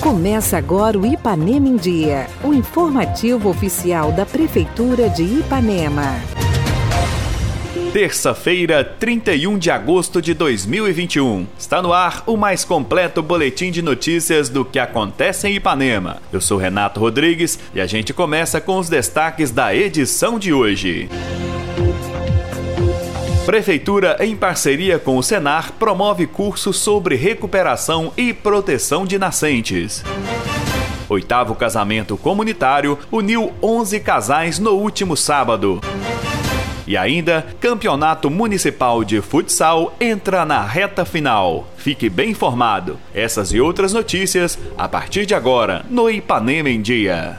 Começa agora o Ipanema em Dia, o informativo oficial da Prefeitura de Ipanema. Terça-feira, 31 de agosto de 2021. Está no ar o mais completo boletim de notícias do que acontece em Ipanema. Eu sou Renato Rodrigues e a gente começa com os destaques da edição de hoje. Prefeitura, em parceria com o Senar, promove curso sobre recuperação e proteção de nascentes. Oitavo casamento comunitário uniu 11 casais no último sábado. E ainda, Campeonato Municipal de Futsal entra na reta final. Fique bem informado. Essas e outras notícias a partir de agora no Ipanema em Dia.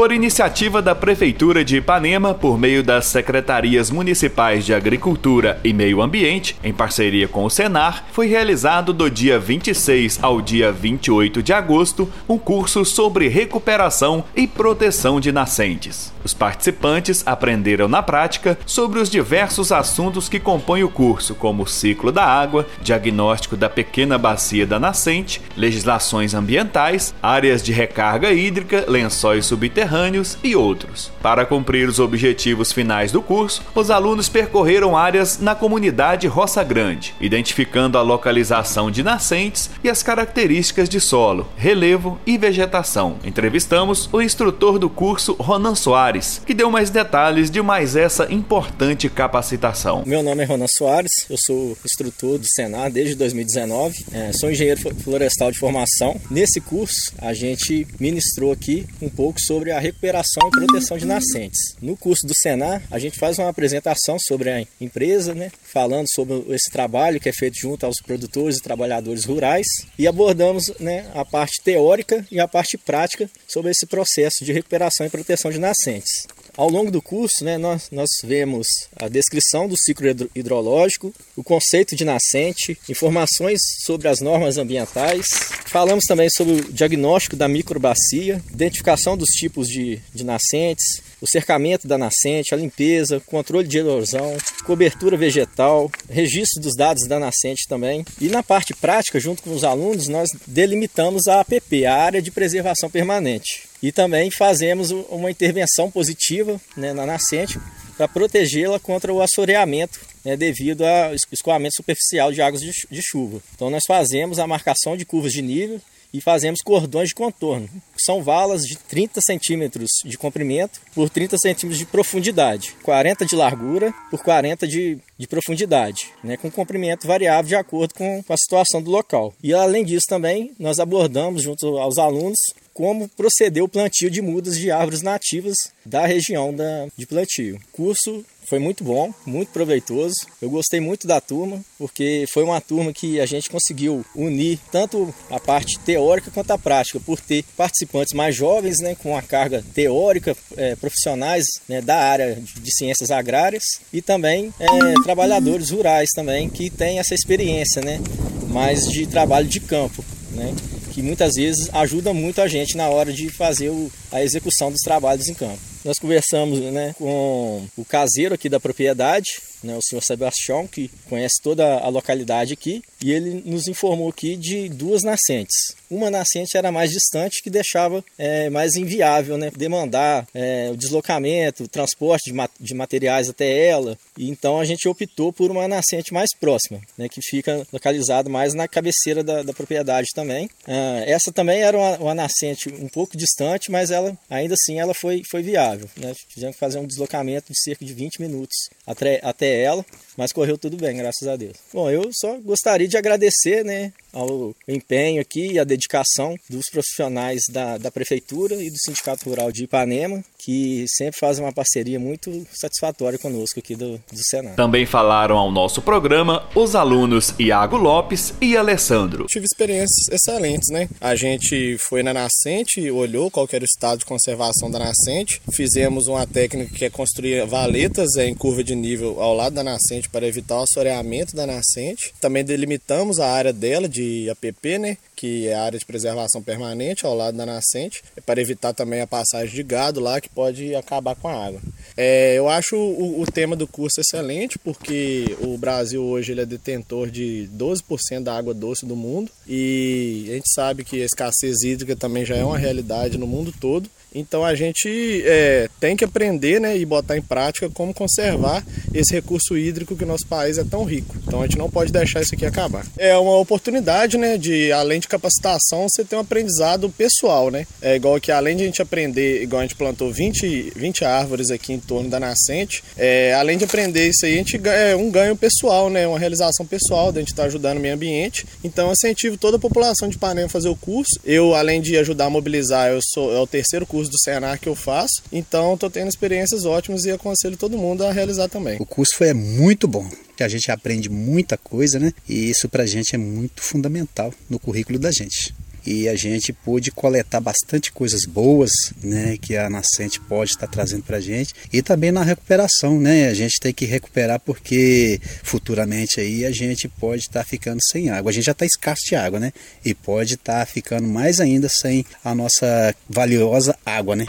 Por iniciativa da Prefeitura de Ipanema, por meio das Secretarias Municipais de Agricultura e Meio Ambiente, em parceria com o Senar, foi realizado do dia 26 ao dia 28 de agosto um curso sobre recuperação e proteção de nascentes. Os participantes aprenderam na prática sobre os diversos assuntos que compõem o curso, como o ciclo da água, diagnóstico da pequena bacia da nascente, legislações ambientais, áreas de recarga hídrica, lençóis subterrâneos subterrâneos e outros. Para cumprir os objetivos finais do curso, os alunos percorreram áreas na comunidade Roça Grande, identificando a localização de nascentes e as características de solo, relevo e vegetação. Entrevistamos o instrutor do curso, Ronan Soares, que deu mais detalhes de mais essa importante capacitação. Meu nome é Ronan Soares, eu sou instrutor do Senar desde 2019, é, sou engenheiro florestal de formação. Nesse curso, a gente ministrou aqui um pouco sobre a recuperação e proteção de nascentes. No curso do Senar, a gente faz uma apresentação sobre a empresa, né, falando sobre esse trabalho que é feito junto aos produtores e trabalhadores rurais e abordamos né, a parte teórica e a parte prática sobre esse processo de recuperação e proteção de nascentes. Ao longo do curso, né, nós, nós vemos a descrição do ciclo hidrológico, o conceito de nascente, informações sobre as normas ambientais. Falamos também sobre o diagnóstico da microbacia, identificação dos tipos de, de nascentes, o cercamento da nascente, a limpeza, controle de erosão, cobertura vegetal, registro dos dados da nascente também. E na parte prática, junto com os alunos, nós delimitamos a APP, a Área de Preservação Permanente. E também fazemos uma intervenção positiva né, na nascente para protegê-la contra o assoreamento né, devido ao escoamento superficial de águas de, chuva. Então nós fazemos a marcação de curvas de nível e fazemos cordões de contorno. São valas de 30 centímetros de comprimento por 30 centímetros de profundidade, 40 de largura por 40 de, de profundidade, né, com comprimento variável de acordo com a situação do local. E além disso também nós abordamos junto aos alunos como proceder o plantio de mudas de árvores nativas da região da, de plantio. Curso foi muito bom, muito proveitoso. Eu gostei muito da turma, porque foi uma turma que a gente conseguiu unir tanto a parte teórica quanto a prática, por ter participantes mais jovens, né, com a carga teórica, é, profissionais né, da área de ciências agrárias e também é, trabalhadores rurais também que têm essa experiência, né, mais de trabalho de campo, né que muitas vezes ajuda muito a gente na hora de fazer o, a execução dos trabalhos em campo. Nós conversamos né, com o caseiro aqui da propriedade, né, o senhor Sebastião, que conhece toda a localidade aqui, e ele nos informou aqui de duas nascentes. Uma nascente era mais distante, que deixava é, mais inviável né, demandar é, o deslocamento, o transporte de, ma de, materiais até ela, e então a gente optou por uma nascente mais próxima, né, que fica localizada mais na cabeceira da, da propriedade também. Ah, essa também era uma, uma, nascente um pouco distante, mas ela ainda assim ela foi, foi viável. Né? Tivemos que fazer um deslocamento de cerca de 20 minutos até, até ela, mas correu tudo bem, graças a Deus. Bom, eu só gostaria de agradecer, né, ao empenho aqui e a dedicação dos profissionais da, da Prefeitura e do Sindicato Rural de Ipanema, que sempre fazem uma parceria muito satisfatória conosco aqui do, do Senado. Também falaram ao nosso programa os alunos Iago Lopes e Alessandro. Tive experiências excelentes, né? A gente foi na nascente, olhou qual era o estado de conservação da nascente, fizemos uma técnica que é construir valetas em curva de nível ao lado da nascente para evitar o assoreamento da nascente. Também delimitamos a área dela de de APP, né? que é a área de preservação permanente ao lado da nascente, é para evitar também a passagem de gado lá que pode acabar com a água. É, eu acho o, o, tema do curso excelente porque o Brasil hoje ele é detentor de 12% da água doce do mundo e a gente sabe que a escassez hídrica também já é uma realidade no mundo todo. Então a gente é, tem que aprender né, e botar em prática como conservar esse recurso hídrico que o nosso país é tão rico. Então a gente não pode deixar isso aqui acabar. É uma oportunidade né, de, além de capacitação, você ter um aprendizado pessoal. Né? É igual que além de a gente aprender, igual a gente plantou 20, 20 árvores aqui em torno da nascente, é, além de aprender isso aí, a gente ganha é um ganho pessoal, né, uma realização pessoal, de a gente estar tá ajudando o meio ambiente. Então eu incentivo toda a população de Ipanema a fazer o curso. Eu, além de ajudar a mobilizar, eu sou é o terceiro curso do Senar que eu faço, então estou tendo experiências ótimas e aconselho todo mundo a realizar também. O curso foi muito bom, que a gente aprende muita coisa, né? E isso para a gente é muito fundamental no currículo da gente e a gente pôde coletar bastante coisas boas, né, que a nascente pode estar trazendo para a gente e também na recuperação, né, a gente tem que recuperar porque futuramente aí a gente pode estar ficando sem água, a gente já está escasso de água, né, e pode estar ficando mais ainda sem a nossa valiosa água, né.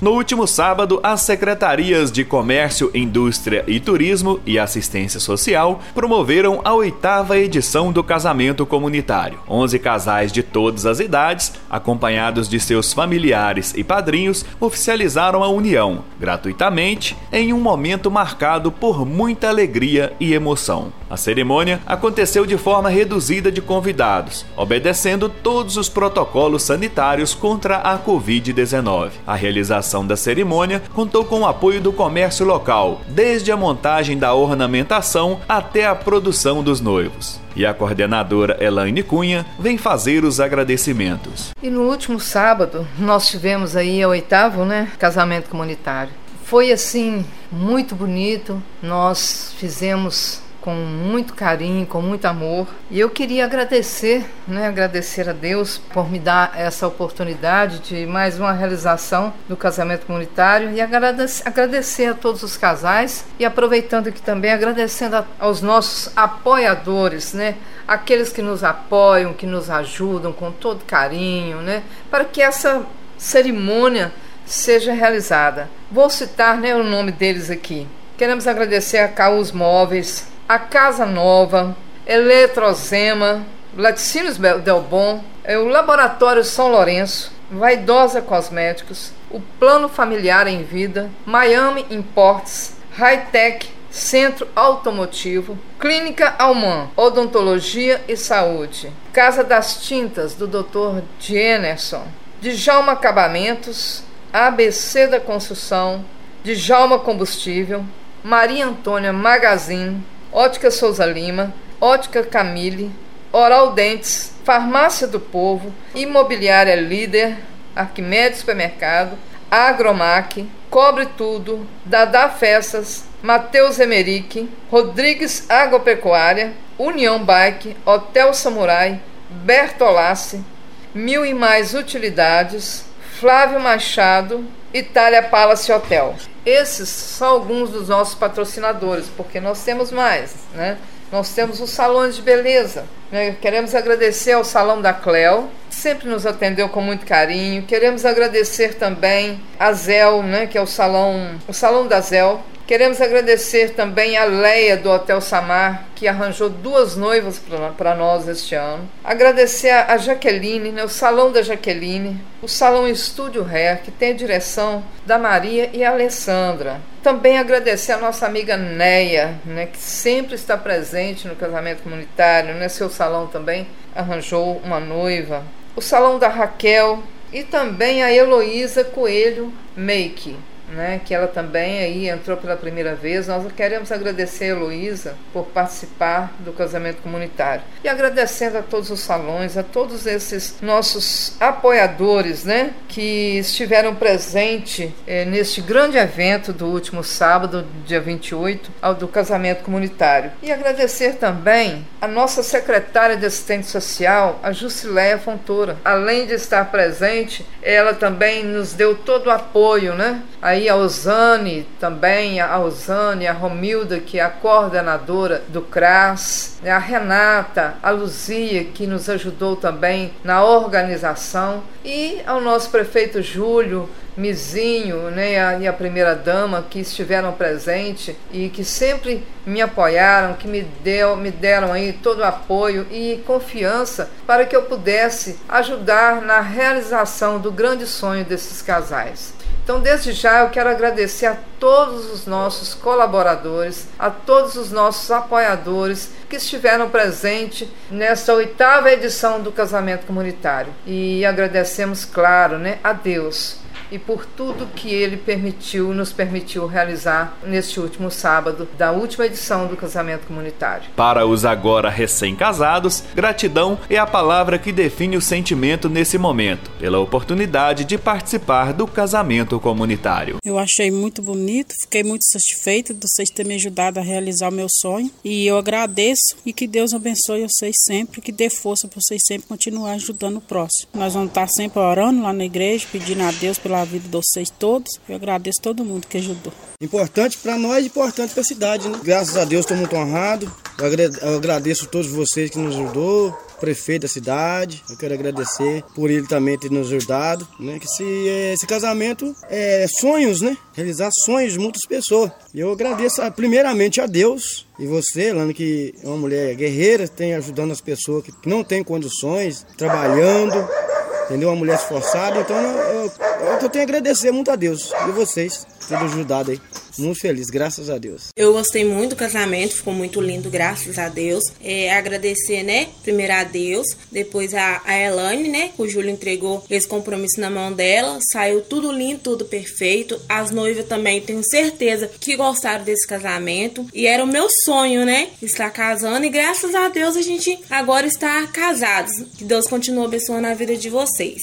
No último sábado, as secretarias de Comércio, Indústria e Turismo e Assistência Social promoveram a oitava edição do casamento comunitário. Onze casais de todas as idades, acompanhados de seus familiares e padrinhos, oficializaram a união, gratuitamente, em um momento marcado por muita alegria e emoção. A cerimônia aconteceu de forma reduzida de convidados, obedecendo todos os protocolos sanitários contra a Covid-19. A realização da cerimônia contou com o apoio do comércio local, desde a montagem da ornamentação até a produção dos noivos. E a coordenadora Elaine Cunha vem fazer os agradecimentos. E no último sábado, nós tivemos aí o oitavo, né, casamento comunitário. Foi assim muito bonito. Nós fizemos com muito carinho, com muito amor. E eu queria agradecer, né, agradecer a Deus por me dar essa oportunidade de mais uma realização do casamento comunitário e agradecer, a todos os casais e aproveitando aqui também agradecendo aos nossos apoiadores, né, aqueles que nos apoiam, que nos ajudam com todo carinho, né, para que essa cerimônia seja realizada. Vou citar né, o nome deles aqui. Queremos agradecer a Caos Móveis, a Casa Nova, Eletrozema, Laticínios Delbon, é o Laboratório São Lourenço, Vaidosa Cosméticos, o Plano Familiar em Vida, Miami Imports, Hightech, Centro Automotivo, Clínica Alman, Odontologia e Saúde, Casa das Tintas do Dr. Dienerson, Djalma Acabamentos, ABC da Construção, Djalma Combustível, Maria Antônia Magazine, Ótica Souza Lima, Ótica Camille, Oral Dentes, Farmácia do Povo, Imobiliária Líder, Arquimedes Supermercado, Agromac, Cobre Tudo, Dada Festas, Matheus Emerick, Rodrigues Agropecuária, União Bike, Hotel Samurai, Bertolassi, Mil e Mais Utilidades, Flávio Machado, Itália Palace Hotel. Esses são alguns dos nossos patrocinadores, porque nós temos mais, né? Nós temos os salões de beleza. Né? Queremos agradecer ao Salão da Cleo, sempre nos atendeu com muito carinho. Queremos agradecer também a Zel, né? que é o salão, o salão da Zel, Queremos agradecer também a Leia do Hotel Samar, que arranjou duas noivas para nós este ano. Agradecer a Jaqueline, né, o Salão da Jaqueline, o Salão Estúdio Hair, que tem a direção da Maria e a Alessandra. Também agradecer a nossa amiga Neia, né, que sempre está presente no casamento comunitário, né, seu salão também arranjou uma noiva. O Salão da Raquel e também a Heloísa Coelho Make né, que ela também aí entrou pela primeira vez. Nós queremos agradecer a Heloísa por participar do casamento comunitário. E agradecendo a todos os salões, a todos esses nossos apoiadores, né, que estiveram presentes eh, neste grande evento do último sábado, dia 28, ao do casamento comunitário. E agradecer também a nossa secretária de assistente social, a Jusileia Fontoura. Além de estar presente, ela também nos deu todo o apoio, né? Aí aí a Osane também, a Osane, a Romilda, que é a coordenadora do CRAS, né, a Renata, a Luzia, que nos ajudou também na organização, e ao nosso prefeito Júlio, Mizinho né, e, a, e a primeira dama que estiveram presentes e que sempre me apoiaram, que me, deu, me deram aí todo o apoio e confiança para que eu pudesse ajudar na realização do grande sonho desses casais. Então, desde já, eu quero agradecer a todos os nossos colaboradores, a todos os nossos apoiadores que estiveram presentes nesta oitava edição do Casamento Comunitário. E agradecemos, claro, né, a Deus e por tudo que ele permitiu, nos permitiu realizar neste último sábado da última edição do casamento comunitário. Para os agora recém-casados, gratidão é a palavra que define o sentimento nesse momento, pela oportunidade de participar do casamento comunitário. Eu achei muito bonito, fiquei muito satisfeita de vocês terem me ajudado a realizar o meu sonho e eu agradeço e que Deus abençoe vocês sempre, que dê força para vocês sempre continuar ajudando o próximo. Nós vamos estar sempre orando lá na igreja, pedindo a Deus pela a vida de vocês todos. Eu agradeço todo mundo que ajudou. Importante para nós, importante para a cidade, né? Graças a Deus estou muito honrado. Eu agradeço a todos vocês que nos ajudou, prefeito da cidade. Eu quero agradecer por ele também ter nos ajudado, né? Que esse, esse casamento é sonhos, né? Realizar sonhos de muitas pessoas. Eu agradeço primeiramente a Deus e você, Lana, que é uma mulher guerreira, tem ajudando as pessoas que não têm condições, trabalhando, entendeu? Uma mulher esforçada. Então eu, eu, eu tenho a agradecer muito a Deus e vocês ter ajudado aí. Muito feliz, graças a Deus. Eu gostei muito do casamento, ficou muito lindo, graças a Deus. É, agradecer, né? Primeiro a Deus, depois a, a Elane, né? O Júlio entregou esse compromisso na mão dela. Saiu tudo lindo, tudo perfeito. As noivas também, tenho certeza que gostaram desse casamento. E era o meu sonho, né? Estar casando. E graças a Deus a gente agora está casados. Que Deus continue abençoando a vida de vocês.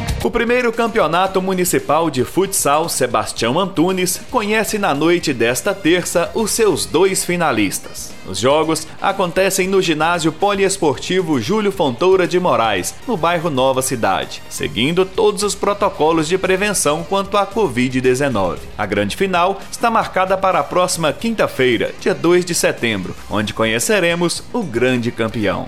O primeiro campeonato municipal de futsal Sebastião Antunes conhece na noite desta terça os seus dois finalistas. Os jogos acontecem no ginásio poliesportivo Júlio Fontoura de Moraes, no bairro Nova Cidade, seguindo todos os protocolos de prevenção quanto à Covid-19. A grande final está marcada para a próxima quinta-feira, dia 2 de setembro, onde conheceremos o grande campeão.